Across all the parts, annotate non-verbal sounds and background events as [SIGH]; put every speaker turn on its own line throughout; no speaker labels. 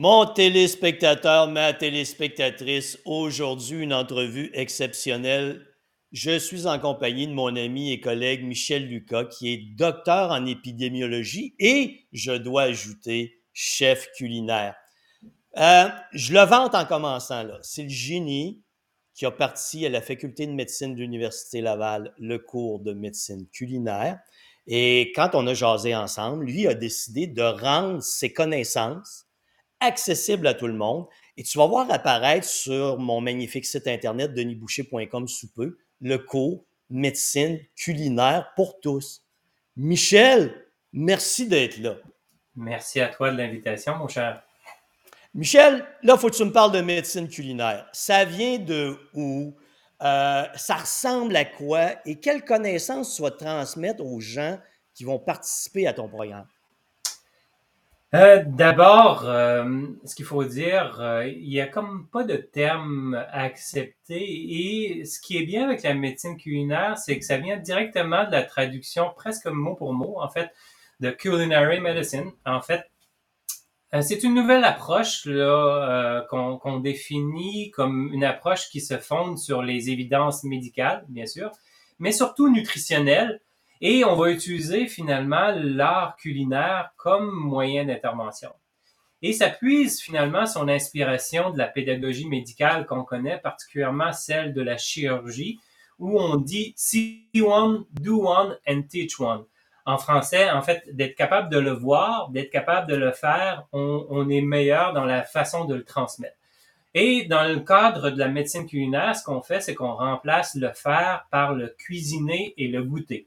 Mon téléspectateur, ma téléspectatrice, aujourd'hui une entrevue exceptionnelle. Je suis en compagnie de mon ami et collègue Michel Lucas, qui est docteur en épidémiologie et, je dois ajouter, chef culinaire. Euh, je le vante en commençant là. C'est le génie qui a parti à la faculté de médecine de l'Université Laval le cours de médecine culinaire. Et quand on a jasé ensemble, lui a décidé de rendre ses connaissances accessible à tout le monde. Et tu vas voir apparaître sur mon magnifique site internet denisboucher.com sous peu le cours médecine culinaire pour tous. Michel, merci d'être là.
Merci à toi de l'invitation, mon cher.
Michel, là, il faut que tu me parles de médecine culinaire. Ça vient de où? Euh, ça ressemble à quoi? Et quelles connaissances tu vas transmettre aux gens qui vont participer à ton programme?
Euh, d'abord, euh, ce qu'il faut dire, euh, il y a comme pas de terme accepté et ce qui est bien avec la médecine culinaire, c'est que ça vient directement de la traduction presque mot pour mot, en fait, de culinary medicine. En fait, c'est une nouvelle approche là qu'on définit comme une approche qui se fonde sur les évidences médicales, bien sûr, mais surtout nutritionnelles et on va utiliser finalement l'art culinaire comme moyen d'intervention. Et ça puise finalement son inspiration de la pédagogie médicale qu'on connaît, particulièrement celle de la chirurgie, où on dit see one, do one and teach one. En français, en fait, d'être capable de le voir, d'être capable de le faire, on, on est meilleur dans la façon de le transmettre. Et dans le cadre de la médecine culinaire, ce qu'on fait, c'est qu'on remplace le faire par le cuisiner et le goûter.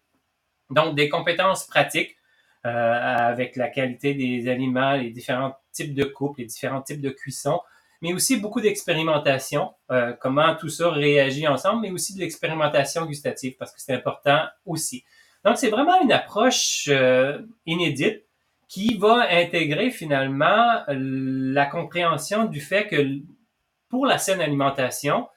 Donc, des compétences pratiques euh, avec la qualité des aliments, les différents types de coupes, les différents types de cuisson, mais aussi beaucoup d'expérimentation, euh, comment tout ça réagit ensemble, mais aussi de l'expérimentation gustative, parce que c'est important aussi. Donc, c'est vraiment une approche euh, inédite qui va intégrer finalement la compréhension du fait que pour la saine alimentation,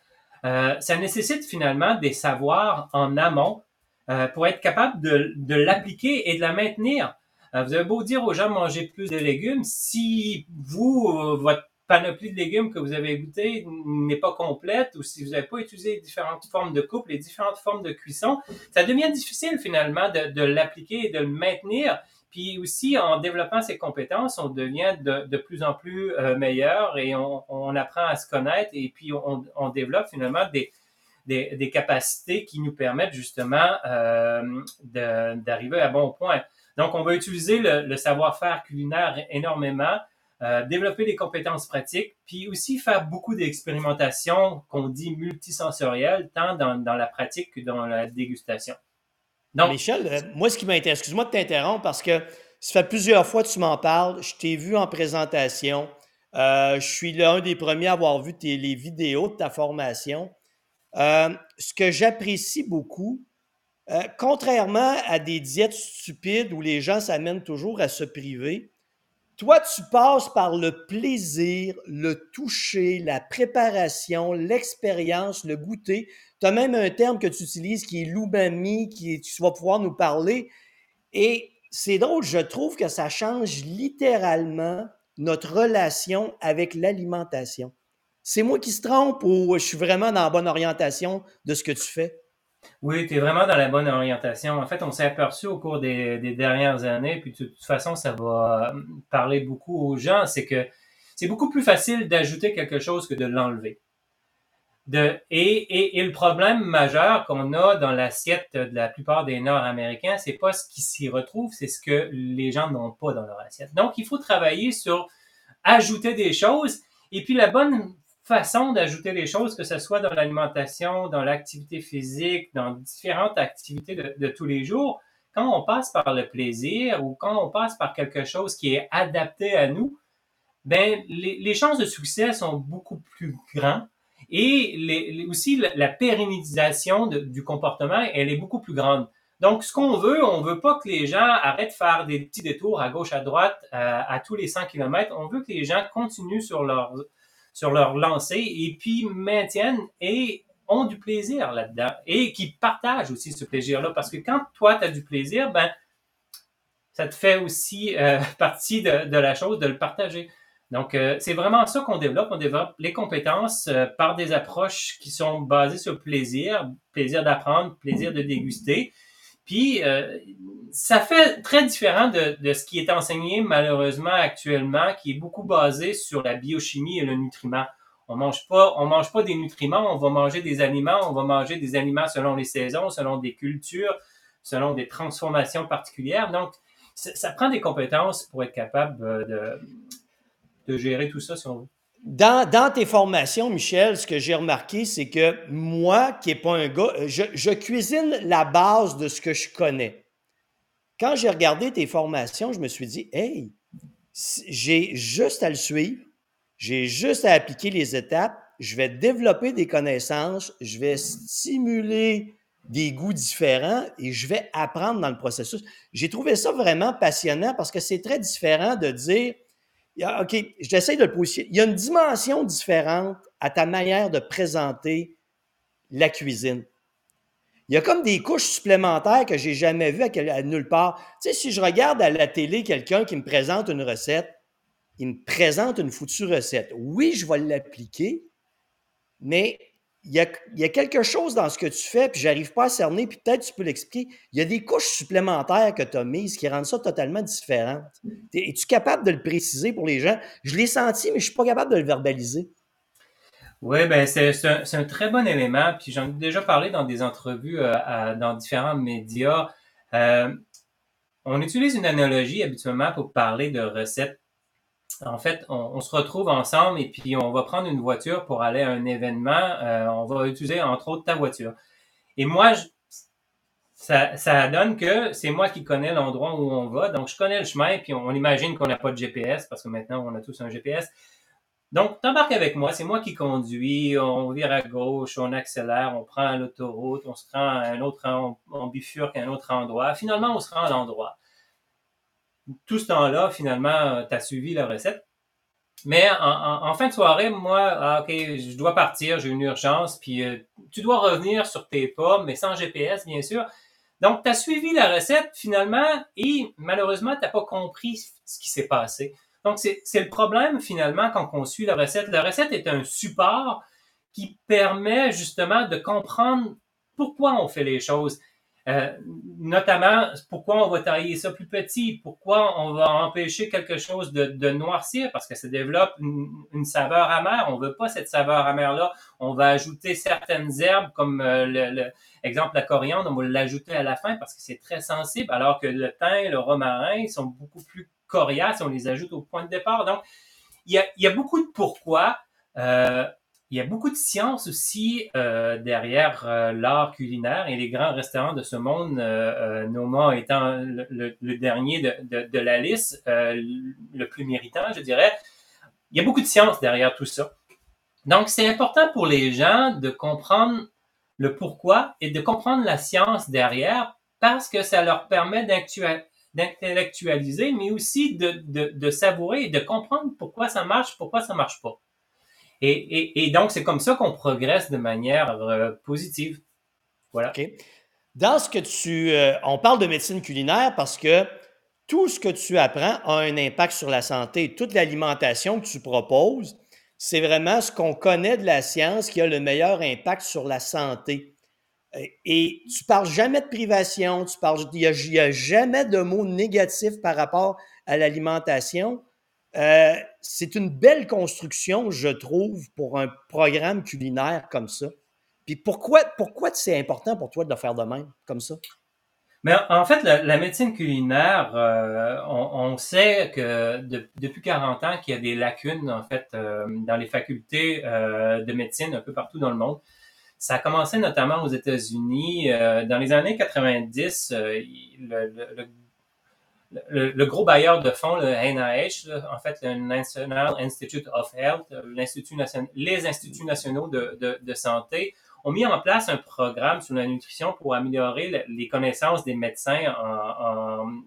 ça nécessite finalement des savoirs en amont euh, pour être capable de, l'appliquer et de la maintenir. Euh, vous avez beau dire aux gens manger plus de légumes, si vous, euh, votre panoplie de légumes que vous avez goûté n'est pas complète ou si vous n'avez pas utilisé différentes formes de coupe, les différentes formes de cuisson, ça devient difficile finalement de, l'appliquer et de le maintenir. Puis aussi, en développant ces compétences, on devient de, plus en plus meilleur et on, apprend à se connaître et puis on développe finalement des, des, capacités qui nous permettent justement euh, d'arriver à bon point. Donc, on va utiliser le, savoir-faire culinaire énormément, euh, développer des compétences pratiques, puis aussi faire beaucoup d'expérimentations qu'on dit multisensorielles, tant dans, la pratique que dans la dégustation.
Donc, Michel, euh, moi, ce qui m'intéresse, excuse-moi de t'interrompre parce que ça fait plusieurs fois que tu m'en parles. Je t'ai vu en présentation. je suis l'un des premiers à avoir vu les vidéos de ta formation. Euh, ce que j'apprécie beaucoup, euh, contrairement à des diètes stupides où les gens s'amènent toujours à se priver, toi, tu passes par le plaisir, le toucher, la préparation, l'expérience, le goûter. Tu as même un terme que tu utilises qui est l'umami, qui tu vas pouvoir nous parler. Et c'est drôle, je trouve que ça change littéralement notre relation avec l'alimentation c'est moi qui se trompe ou je suis vraiment dans la bonne orientation de ce que tu fais?
Oui, tu es vraiment dans la bonne orientation. En fait, on s'est aperçu au cours des, dernières années, puis de toute façon, ça va euh, parler beaucoup aux gens, c'est que c'est beaucoup plus facile d'ajouter quelque chose que de l'enlever. De, et, et, le problème majeur qu'on a dans l'assiette de la plupart des Nord-Américains, c'est pas ce qui s'y retrouve, c'est ce que les gens n'ont pas dans leur assiette. Donc, il faut travailler sur ajouter des choses. Et puis, la bonne façon d'ajouter les choses, que ce soit dans l'alimentation, dans l'activité physique, dans différentes activités de, tous les jours, quand on passe par le plaisir ou quand on passe par quelque chose qui est adapté à nous, ben les, chances de succès sont beaucoup plus grandes et aussi la, pérennisation du comportement, elle est beaucoup plus grande. Donc, ce qu'on veut, on veut pas que les gens arrêtent de faire des petits détours à gauche, à droite, à, à tous les 100 km. On veut que les gens continuent sur leur, sur leur lancée et puis maintiennent et ont du plaisir là-dedans et qui partagent aussi ce plaisir-là. Parce que quand toi, tu as du plaisir, ben, ça te fait aussi euh, [LAUGHS] partie de, la chose de le partager. Donc, euh, c'est vraiment ça qu'on développe. On développe les compétences euh, par des approches qui sont basées sur plaisir, plaisir d'apprendre, plaisir de déguster. Puis, euh, ça fait très différent de, ce qui est enseigné malheureusement actuellement, qui est beaucoup basé sur la biochimie et le nutriment. On mange pas, on mange pas des nutriments, on va manger des aliments, on va manger des aliments selon les saisons, selon des cultures, selon des transformations particulières. Donc, ça prend des compétences pour être capable de, de gérer tout ça, si on veut.
Dans, dans, tes formations, Michel, ce que j'ai remarqué, c'est que moi, qui n'ai pas un gars, je, je, cuisine la base de ce que je connais. Quand j'ai regardé tes formations, je me suis dit, hey, j'ai juste à le suivre, j'ai juste à appliquer les étapes, je vais développer des connaissances, je vais stimuler des goûts différents et je vais apprendre dans le processus. J'ai trouvé ça vraiment passionnant parce que c'est très différent de dire, OK, j'essaie de le positionner. Il y a une dimension différente à ta manière de présenter la cuisine. Il y a comme des couches supplémentaires que j'ai jamais vues à, nulle part. Tu sais, si je regarde à la télé quelqu'un qui me présente une recette, il me présente une foutue recette. Oui, je vais l'appliquer, mais il y, a, quelque chose dans ce que tu fais, puis j'arrive pas à cerner, puis peut-être tu peux l'expliquer. Il y a des couches supplémentaires que tu as mises qui rendent ça totalement différent. Es-tu capable de le préciser pour les gens? Je l'ai senti, mais je suis pas capable de le verbaliser.
Oui, ben c'est un, très bon élément. Puis j'en ai déjà parlé dans des entrevues euh, dans différents médias. Euh, on utilise une analogie habituellement pour parler de recettes en fait, on, se retrouve ensemble et puis on va prendre une voiture pour aller à un événement. Euh, on va utiliser entre autres ta voiture. Et moi, ça, donne que c'est moi qui connais l'endroit où on va. Donc, je connais le chemin, puis on, imagine qu'on n'a pas de GPS parce que maintenant, on a tous un GPS. Donc, t'embarques avec moi, c'est moi qui conduis, on vire à gauche, on accélère, on prend l'autoroute, on se rend à un autre, on, on bifurque à un autre endroit. Finalement, on se rend à l'endroit tout ce temps-là, finalement, tu as suivi la recette. Mais en, fin de soirée, moi, ah, OK, je dois partir, j'ai une urgence, puis euh, tu dois revenir sur tes pas, mais sans GPS, bien sûr. Donc, tu as suivi la recette finalement et malheureusement, tu n'as pas compris ce qui s'est passé. Donc, c'est le problème finalement quand on suit la recette. La recette est un support qui permet justement de comprendre pourquoi on fait les choses. Euh, notamment, pourquoi on va tailler ça plus petit? Pourquoi on va empêcher quelque chose de, noircir? Parce que ça développe une, saveur amère. On veut pas cette saveur amère-là. On va ajouter certaines herbes, comme euh, le, exemple la coriandre, on va l'ajouter à la fin parce que c'est très sensible, alors que le thym, le romarin sont beaucoup plus coriaces on les ajoute au point de départ. Donc, il y a, il y a beaucoup de pourquoi. Euh, il y a beaucoup de science aussi euh, derrière euh, l'art culinaire et les grands restaurants de ce monde, euh, euh Noma étant le, dernier de, de, la liste, le plus méritant, je dirais. Il y a beaucoup de science derrière tout ça. Donc, c'est important pour les gens de comprendre le pourquoi et de comprendre la science derrière parce que ça leur permet d'intellectualiser, mais aussi de, de, de savourer et de comprendre pourquoi ça marche, pourquoi ça marche pas. Et, donc, c'est comme ça qu'on progresse de manière euh, positive. Voilà.
Dans ce que tu. Euh, on parle de médecine culinaire parce que tout ce que tu apprends a un impact sur la santé. Toute l'alimentation que tu proposes, c'est vraiment ce qu'on connaît de la science qui a le meilleur impact sur la santé. Et tu parles jamais de privation, tu parles, il n'y a, jamais de mots négatifs par rapport à l'alimentation. Euh, c'est une belle construction, je trouve, pour un programme culinaire comme ça. Puis pourquoi, pourquoi c'est important pour toi de le faire de même, comme ça?
Mais en fait, la, médecine culinaire, euh, on, sait que depuis 40 ans qu'il y a des lacunes, en fait, euh, dans les facultés de médecine un peu partout dans le monde. Ça a commencé notamment aux États-Unis. dans les années 90, le, le le, gros bailleur de fonds, le NIH, en fait, le National Institute of Health, l'Institut les instituts nationaux de, de, santé, ont mis en place un programme sur la nutrition pour améliorer les connaissances des médecins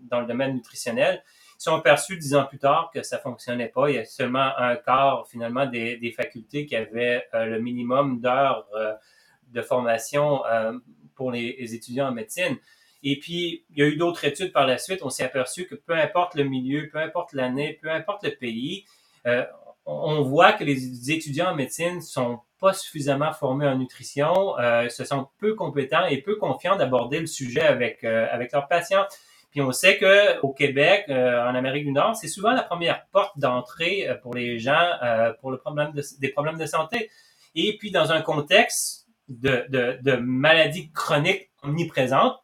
dans le domaine nutritionnel. Ils sont aperçus dix ans plus tard que ça fonctionnait pas. Il y a seulement un quart, finalement, des, facultés qui avaient euh, le minimum d'heures euh, de formation euh, pour les étudiants en médecine. Et puis, il y a eu d'autres études par la suite. On s'est aperçu que peu importe le milieu, peu importe l'année, peu importe le pays, on voit que les étudiants en médecine sont pas suffisamment formés en nutrition, euh, se sentent peu compétents et peu confiants d'aborder le sujet avec avec leurs patients. Puis on sait que au Québec, en Amérique du Nord, c'est souvent la première porte d'entrée pour les gens pour le problème des problèmes de santé. Et puis dans un contexte de maladies chroniques omniprésentes,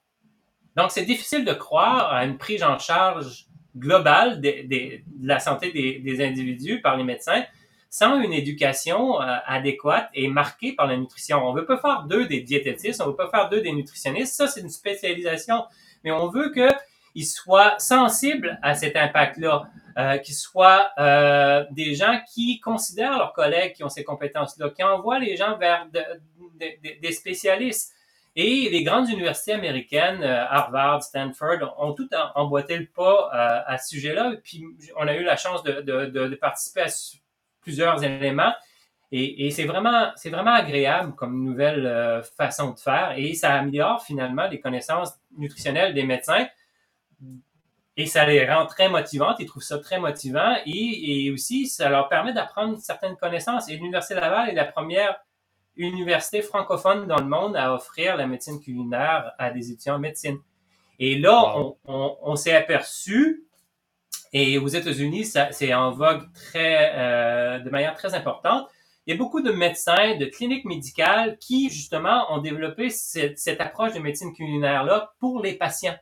donc c'est difficile de croire à une prise en charge globale de, la santé des, individus par les médecins sans une éducation euh, adéquate et marquée par la nutrition. On veut pas faire d'eux des diététistes, on veut pas faire d'eux des nutritionnistes. Ça, c'est une spécialisation. Mais on veut qu'ils soient sensibles à cet impact-là, euh, qu'ils soient euh, des gens qui considèrent leurs collègues qui ont ces compétences-là, qui envoient les gens vers des spécialistes. Et les grandes universités américaines, euh, Harvard, Stanford, ont tout emboîté le pas euh, à ce sujet-là. Puis on a eu la chance de, participer à plusieurs éléments. Et, c'est vraiment, vraiment agréable comme nouvelle euh, façon de faire. Et ça améliore finalement les connaissances nutritionnelles des médecins. Et ça les rend très motivantes. Ils trouvent ça très motivant. Et, et aussi, ça leur permet d'apprendre certaines connaissances. Et l'Université Laval est la première université francophone dans le monde à offrir la médecine culinaire à des étudiants en médecine. Et là, on, s'est aperçu, et aux États-Unis, c'est en vogue très, euh, de manière très importante, il y a beaucoup de médecins, de cliniques médicales qui, justement, ont développé cette, cette approche de médecine culinaire-là pour les patients,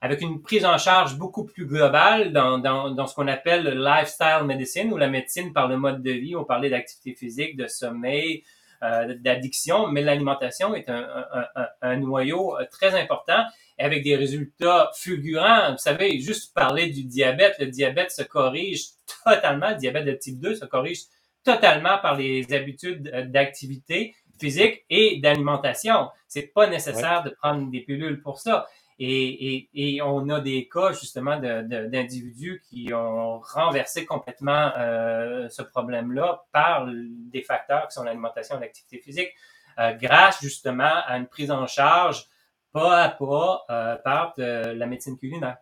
avec une prise en charge beaucoup plus globale dans, dans, dans ce qu'on appelle le lifestyle medicine, ou la médecine par le mode de vie. On parlait d'activité physique, de sommeil, d'addiction, mais l'alimentation est un, un, un, noyau euh, très important avec des résultats fulgurants. Vous savez, juste parler du diabète, le diabète se corrige totalement, le diabète de type 2 se corrige totalement par les habitudes euh, d'activité physique et d'alimentation. C'est pas nécessaire de prendre des pilules pour ça. Et, on a des cas justement d'individus qui ont renversé complètement euh, ce problème-là par des facteurs qui sont l'alimentation et l'activité physique, euh, grâce justement à une prise en charge pas à pas euh, par la médecine culinaire.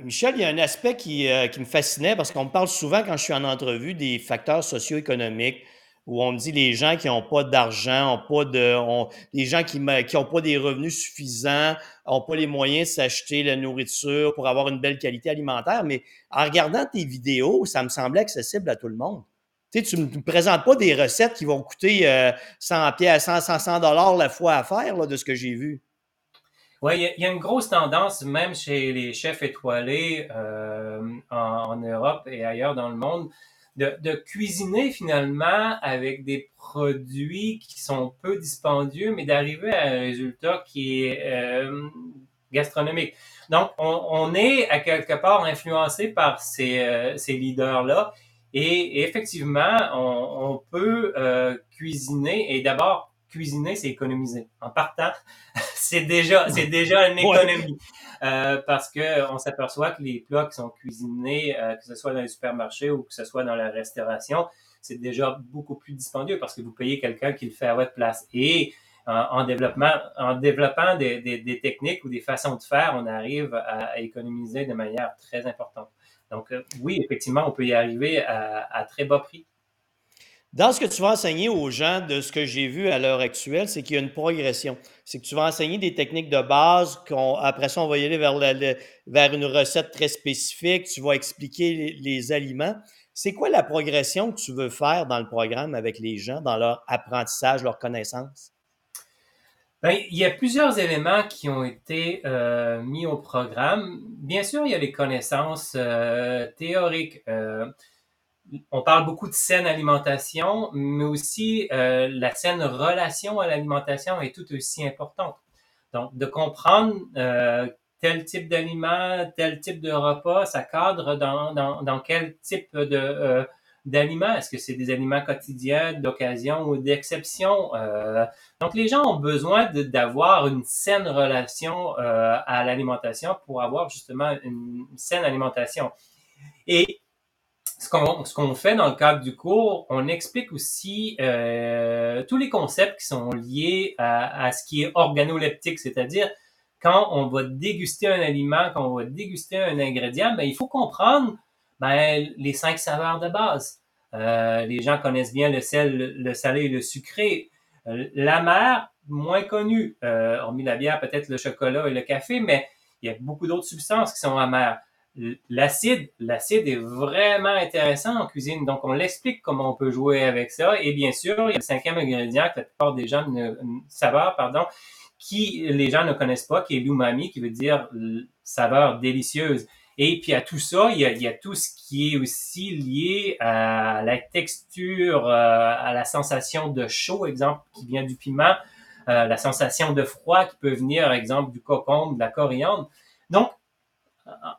Michel, il y a un aspect qui, me fascinait parce qu'on parle souvent quand je suis en entrevue des facteurs socio-économiques où on me dit les gens qui n'ont pas d'argent, les gens qui n'ont pas des revenus suffisants, n'ont pas les moyens de s'acheter la nourriture pour avoir une belle qualité alimentaire. Mais en regardant tes vidéos, ça me semblait accessible à tout le monde. Tu sais, tu ne me présentes pas des recettes qui vont coûter 100 pièces, 100, 100 dollars la fois à faire de ce que j'ai vu.
Oui, il y, a une grosse tendance, même chez les chefs étoilés euh, en, Europe et ailleurs dans le monde, de, cuisiner finalement avec des produits qui sont peu dispendieux, mais d'arriver à un résultat qui est euh, gastronomique. Donc, on, est à quelque part influencé par ces, euh, ces leaders-là. Et, effectivement, on, peut euh, cuisiner et d'abord cuisiner, c'est économiser. En partant, [LAUGHS] c'est déjà, c'est déjà une économie. Euh, parce que on s'aperçoit que les plats qui sont cuisinés, euh, que ce soit dans les supermarchés ou que ce soit dans la restauration, c'est déjà beaucoup plus dispendieux parce que vous payez quelqu'un qui le fait à votre place. Et en, développement, en développant des, des, des, techniques ou des façons de faire, on arrive à, économiser de manière très importante. Donc, euh, oui, effectivement, on peut y arriver à, à très bas prix.
Dans ce que tu vas enseigner aux gens, de ce que j'ai vu à l'heure actuelle, c'est qu'il y a une progression. C'est que tu vas enseigner des techniques de base, après ça, on va y aller vers, une recette très spécifique, tu vas expliquer les, aliments. C'est quoi la progression que tu veux faire dans le programme avec les gens, dans leur apprentissage, leur connaissance?
Bien, il y a plusieurs éléments qui ont été euh, mis au programme. Bien sûr, il y a les connaissances euh, théoriques. Euh, on parle beaucoup de saine alimentation, mais aussi euh, la saine relation à l'alimentation est tout aussi importante. Donc, de comprendre euh, tel type d'aliment, tel type de repas, ça cadre dans, dans, dans quel type de euh, d'aliments. Est-ce que c'est des aliments quotidiens, d'occasion ou d'exception? donc, les gens ont besoin d'avoir une saine relation à l'alimentation pour avoir justement une saine alimentation. Et ce qu'on fait dans le cadre du cours, on explique aussi euh, tous les concepts qui sont liés à, ce qui est organoleptique, c'est-à-dire quand on va déguster un aliment, quand on va déguster un ingrédient, ben, il faut comprendre ben, les cinq saveurs de base. Euh, les gens connaissent bien le sel, le salé et le sucré. Euh, la mer, moins connue, euh, hormis la bière, peut-être le chocolat et le café, mais il y a beaucoup d'autres substances qui sont amères. L'acide, l'acide est vraiment intéressant en cuisine, donc on l'explique comment on peut jouer avec ça. Et bien sûr, il y a le cinquième ingrédient que la plupart des gens ne, saveur, pardon, qui les gens ne connaissent pas, qui est l'umami, qui veut dire saveur délicieuse. Et puis à tout ça, il y, a, il y a, tout ce qui est aussi lié à la texture, euh, à la sensation de chaud, exemple, qui vient du piment, euh, la sensation de froid qui peut venir, exemple, du cocon, de la coriandre. Donc,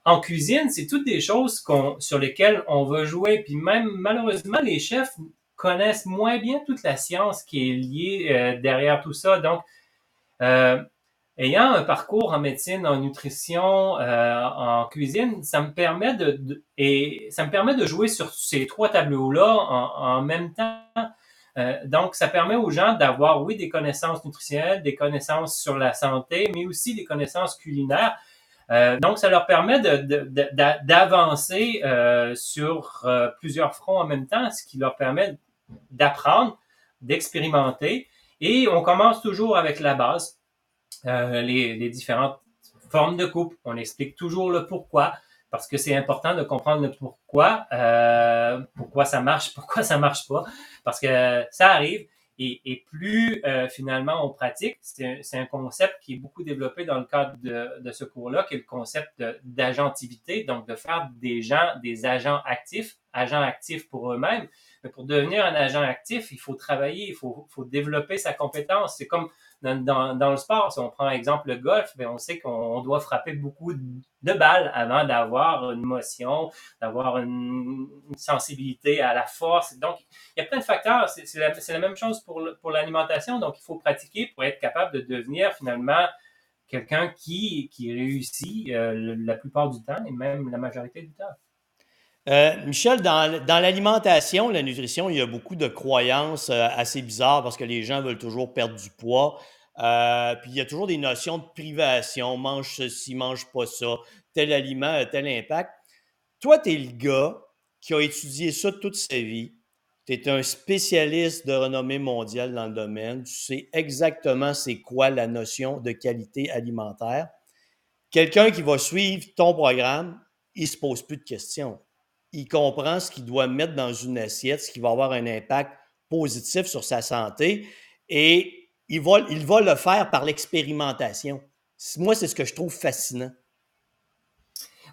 en cuisine, c'est toutes des choses sur lesquelles on va jouer. Puis même, malheureusement, les chefs connaissent moins bien toute la science qui est liée euh, derrière tout ça. Donc, euh, ayant un parcours en médecine, en nutrition, euh, en cuisine, ça me permet de, permet de jouer sur ces trois tableaux-là en, même temps. Donc, ça permet aux gens d'avoir, oui, des connaissances nutritionnelles, des connaissances sur la santé, mais aussi des connaissances culinaires. Euh, donc, ça leur permet d'avancer sur plusieurs fronts en même temps, ce qui leur permet d'apprendre, d'expérimenter. Et on commence toujours avec la base. Euh, les, différentes formes de coupe. On explique toujours le pourquoi parce que c'est important de comprendre le pourquoi, euh, pourquoi ça marche, pourquoi ça marche pas, parce que ça arrive. Et, plus euh, finalement on pratique, c'est un, concept qui est beaucoup développé dans le cadre de, ce cours-là, qui est le concept d'agentivité, donc de faire des gens des agents actifs, agents actifs pour eux-mêmes. Mais pour devenir un agent actif, il faut travailler, il faut, faut développer sa compétence. C'est comme dans, le sport, si on prend exemple le golf, ben, on sait qu'on doit frapper beaucoup de balles avant d'avoir une motion, d'avoir une, sensibilité à la force. Donc, il y a plein de facteurs. C'est la, même chose pour, l'alimentation. Donc, il faut pratiquer pour être capable de devenir finalement quelqu'un qui, réussit euh, la plupart du temps et même la majorité du temps.
Euh, Michel, dans, dans l'alimentation, la nutrition, il y a beaucoup de croyances euh, assez bizarres parce que les gens veulent toujours perdre du poids. Euh, puis il y a toujours des notions de privation, mange ceci, mange pas ça, tel aliment a tel impact. Toi, tu es le gars qui a étudié ça toute sa vie. Tu es un spécialiste de renommée mondiale dans le domaine. Tu sais exactement c'est quoi la notion de qualité alimentaire. Quelqu'un qui va suivre ton programme, il se pose plus de questions. Il comprend ce qu'il doit mettre dans une assiette, ce qui va avoir un impact positif sur sa santé. Et il va, le faire par l'expérimentation. Moi, c'est ce que je trouve fascinant.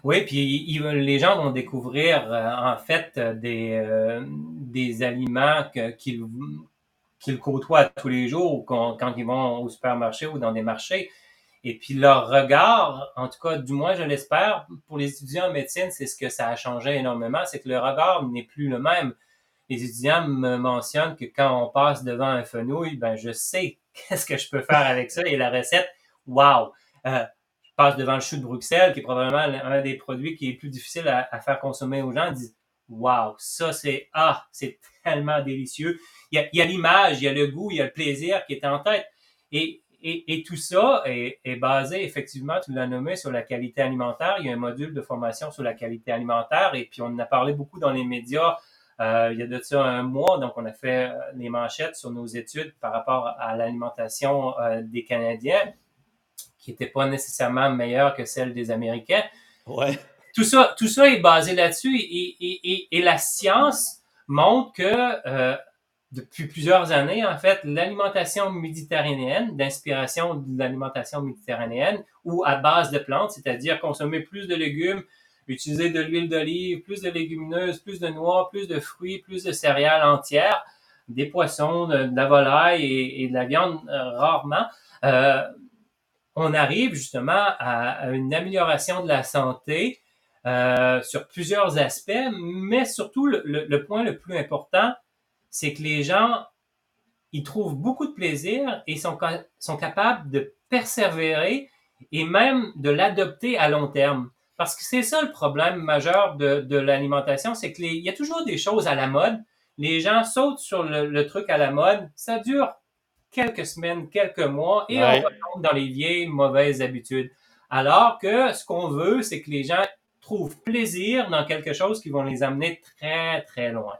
Oui, puis les gens vont découvrir euh, en fait des, euh, des aliments qu'ils côtoient tous les jours quand, quand, ils vont au supermarché ou dans des marchés. Et puis leur regard, en tout cas, du moins je l'espère, pour les étudiants en médecine, c'est ce que ça a changé énormément, c'est que le regard n'est plus le même. Les étudiants me mentionnent que quand on passe devant un fenouil, ben je sais qu'est-ce que je peux faire avec ça? Et la recette, wow! Euh, je passe devant le chou de Bruxelles, qui est probablement un des produits qui est plus difficile à, faire consommer aux gens, ils disent, wow, ça c'est, ah, c'est tellement délicieux. Il y a, l'image, il y a le goût, il y a le plaisir qui est en tête. Et, tout ça est, est, basé, effectivement, tu l'as nommé, sur la qualité alimentaire. Il y a un module de formation sur la qualité alimentaire et puis on en a parlé beaucoup dans les médias euh, il y a de ça un mois, donc on a fait euh, les manchettes sur nos études par rapport à l'alimentation euh, des Canadiens, qui n'était pas nécessairement meilleure que celle des Américains.
Ouais.
Tout ça, tout ça est basé là-dessus et, et, et, la science montre que depuis plusieurs années, en fait, l'alimentation méditerranéenne, d'inspiration de l'alimentation méditerranéenne, ou à base de plantes, c'est-à-dire consommer plus de légumes, utiliser de l'huile d'olive, plus de légumineuses, plus de noix, plus de fruits, plus de céréales entières, des poissons, de, la volaille et, de la viande euh, rarement. Euh, on arrive justement à, une amélioration de la santé euh, sur plusieurs aspects, mais surtout le, point le plus important, c'est que les gens ils trouvent beaucoup de plaisir et sont, sont capables de persévérer et même de l'adopter à long terme. Parce que c'est ça le problème majeur de, de l'alimentation, c'est qu'il y a toujours des choses à la mode. Les gens sautent sur le, truc à la mode. Ça dure quelques semaines, quelques mois et on retombe dans les vieilles mauvaises habitudes. Alors que ce qu'on veut, c'est que les gens trouvent plaisir dans quelque chose qui va les amener très, très loin.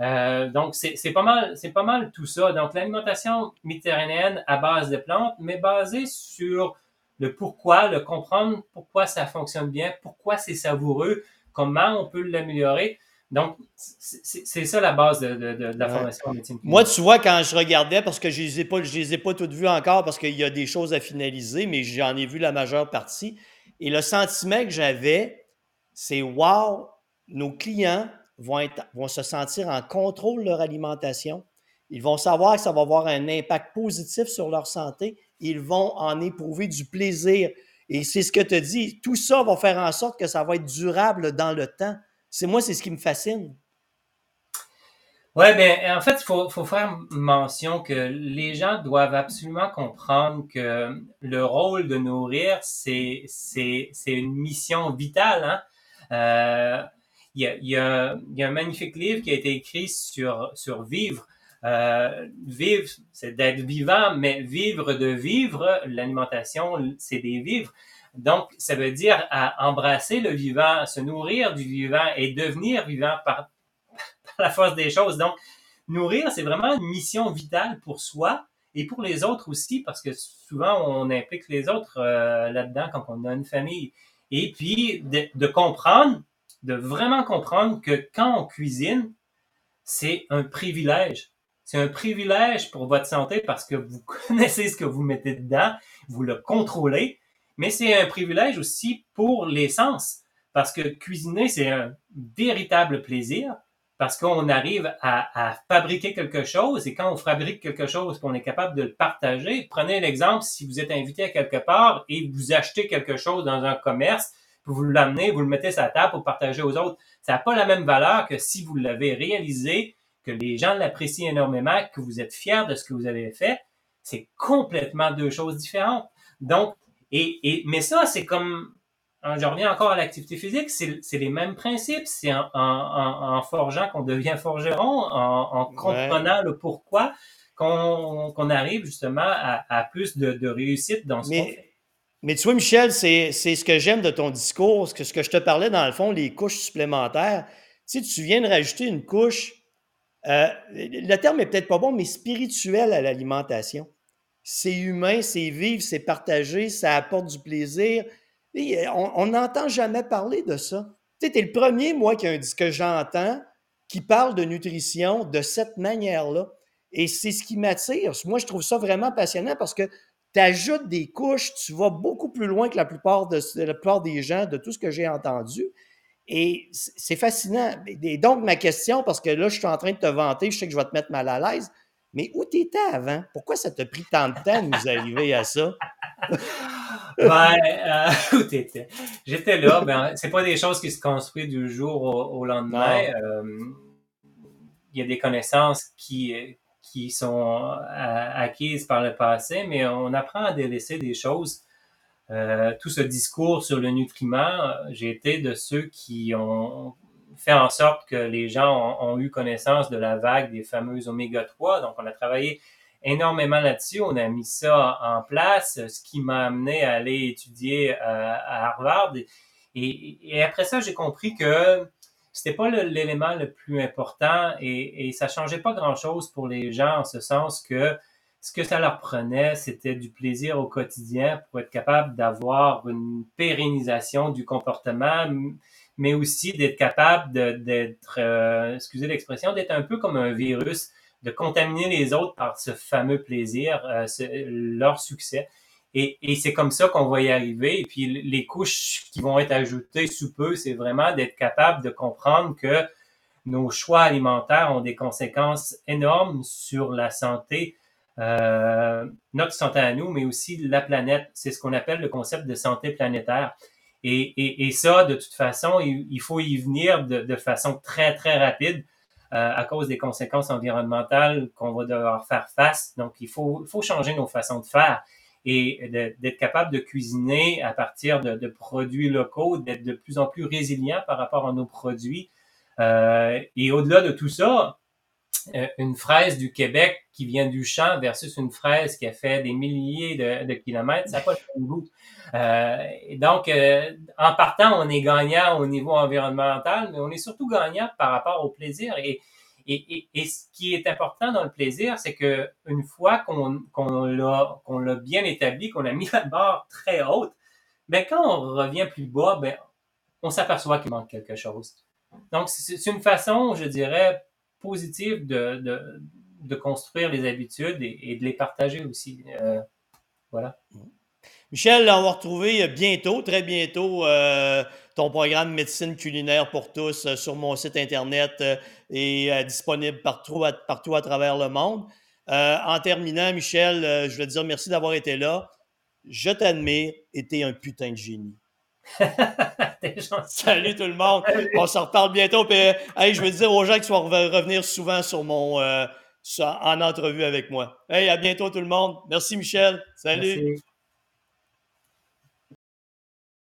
Euh, donc, c'est pas mal, c'est pas mal tout ça. Donc, l'alimentation méditerranéenne à base de plantes, mais basée sur le pourquoi, le comprendre pourquoi ça fonctionne bien, pourquoi c'est savoureux, comment on peut l'améliorer. Donc, c'est ça la base de, la formation en médecine.
Moi, tu vois, quand je regardais, parce que je ne les, ai pas, les ai pas toutes vues encore, parce qu'il y a des choses à finaliser, mais j'en ai vu la majeure partie. Et le sentiment que j'avais, c'est wow, nos clients vont, être, vont se sentir en contrôle de leur alimentation. Ils vont savoir que ça va avoir un impact positif sur leur santé. Ils vont en éprouver du plaisir. Et c'est ce que tu dis. Tout ça va faire en sorte que ça va être durable dans le temps. C'est moi, c'est ce qui me fascine.
Oui, bien, en fait, il faut, faire mention que les gens doivent absolument comprendre que le rôle de nourrir, c'est, une mission vitale. Hein? Euh, il y a un magnifique livre qui a été écrit sur, sur vivre. Euh, vivre, c'est d'être vivant, mais vivre de vivre, l'alimentation, c'est des vivres. Donc, ça veut dire à embrasser le vivant, se nourrir du vivant et devenir vivant [LAUGHS] par, la force des choses. Donc, nourrir, c'est vraiment une mission vitale pour soi et pour les autres aussi, parce que souvent, on implique les autres euh, là-dedans quand on a une famille. Et puis, de, de, comprendre, de vraiment comprendre que quand on cuisine, c'est un privilège. C'est un privilège pour votre santé parce que vous [LAUGHS] connaissez ce que vous mettez dedans, vous le contrôlez, mais c'est un privilège aussi pour les sens, parce que cuisiner, c'est un véritable plaisir, parce qu'on arrive à, fabriquer quelque chose, et quand on fabrique quelque chose, qu'on est capable de le partager, prenez l'exemple, si vous êtes invité à quelque part et vous achetez quelque chose dans un commerce, vous l'amenez, vous le mettez sur la table pour partager aux autres. Ça n'a pas la même valeur que si vous l'avez réalisé, que les gens l'apprécient énormément, que vous êtes fiers de ce que vous avez fait. C'est complètement deux choses différentes. Donc, et, et, mais ça, c'est comme, hein, je reviens encore à l'activité physique, c'est les mêmes principes. C'est en, en, en, forgeant qu'on devient forgeron, en, en comprenant le pourquoi qu'on arrive justement à, à plus de, de, réussite dans ce qu'on fait.
Mais tu vois, Michel, c'est ce que j'aime de ton discours, ce que, ce que je te parlais dans le fond, les couches supplémentaires. Tu sais, tu viens de rajouter une couche, euh, le terme est peut-être pas bon, mais spirituelle à l'alimentation c'est humain, c'est vivre, c'est partagé, ça apporte du plaisir. Et euh, on n'entend jamais parler de ça. Tu sais, es le premier, moi, qui a dit que j'entends, qui parle de nutrition de cette manière-là. Et c'est ce qui m'attire. Moi, je trouve ça vraiment passionnant parce que tu ajoutes des couches, tu vas beaucoup plus loin que la plupart, de, la plupart des gens, de tout ce que j'ai entendu. Et c'est fascinant. Et donc, ma question, parce que là, je suis en train de te vanter, je sais que je vais te mettre mal à l'aise, mais où t'étais avant? Pourquoi ça t'a pris tant de temps de nous arriver à ça? [LAUGHS]
ben, euh, [LAUGHS] où t'étais? J'étais là. Ben, c'est pas des choses qui se construisent du jour au, lendemain. Euh, il y a des connaissances qui, qui sont euh, acquises par le passé, mais on apprend à délaisser des choses. Tout ce discours sur le nutriment, j'ai été de ceux qui ont fait en sorte que les gens ont, eu connaissance de la vague des fameux oméga 3. Donc, on a travaillé énormément là-dessus. On a mis ça en place, ce qui m'a amené à aller étudier à, Harvard. Et, après ça, j'ai compris que c'était pas l'élément le, plus important et, et ça changeait pas grand-chose pour les gens en ce sens que ce que ça leur prenait, c'était du plaisir au quotidien pour être capable d'avoir une pérennisation du comportement, mais aussi d'être capable d'être, euh, excusez l'expression, d'être un peu comme un virus, de contaminer les autres par ce fameux plaisir, euh, leur succès. Et, et c'est comme ça qu'on va y arriver. Et puis les couches qui vont être ajoutées sous peu, c'est vraiment d'être capable de comprendre que nos choix alimentaires ont des conséquences énormes sur la santé, euh, notre santé à nous, mais aussi la planète. C'est ce qu'on appelle le concept de santé planétaire. Et, et, et, ça, de toute façon, il, faut y venir de, de, façon très, très rapide euh, à cause des conséquences environnementales qu'on va devoir faire face. Donc, il faut, faut changer nos façons de faire et d'être capable de cuisiner à partir de, de produits locaux, d'être de plus en plus résilient par rapport à nos produits. Euh, et au-delà de tout ça, une fraise du Québec qui vient du champ versus une fraise qui a fait des milliers de, kilomètres, ça n'a pas le même. Euh, donc, euh, en partant, on est gagnant au niveau environnemental, mais on est surtout gagnant par rapport au plaisir. Et, et, et, ce qui est important dans le plaisir, c'est que une fois qu'on qu'on l'a l'a bien établi, qu'on a mis la barre très haute, ben quand on revient plus bas, ben on s'aperçoit qu'il manque quelque chose. Donc, c'est une façon, je dirais, positive de, de, de construire les habitudes et, de les partager aussi. Euh, voilà.
Michel, on va retrouver bientôt, très bientôt, euh, ton programme Médecine culinaire pour tous euh, sur mon site Internet et disponible partout à, partout à travers le monde. en terminant, Michel, je veux te dire merci d'avoir été là. Je t'admire et t'es un putain de génie. [LAUGHS] Salut tout le monde. On se reparle bientôt. je veux dire aux gens qui vont revenir souvent sur mon, euh, en entrevue avec moi. Hey, à bientôt tout le monde. Merci Michel. Salut.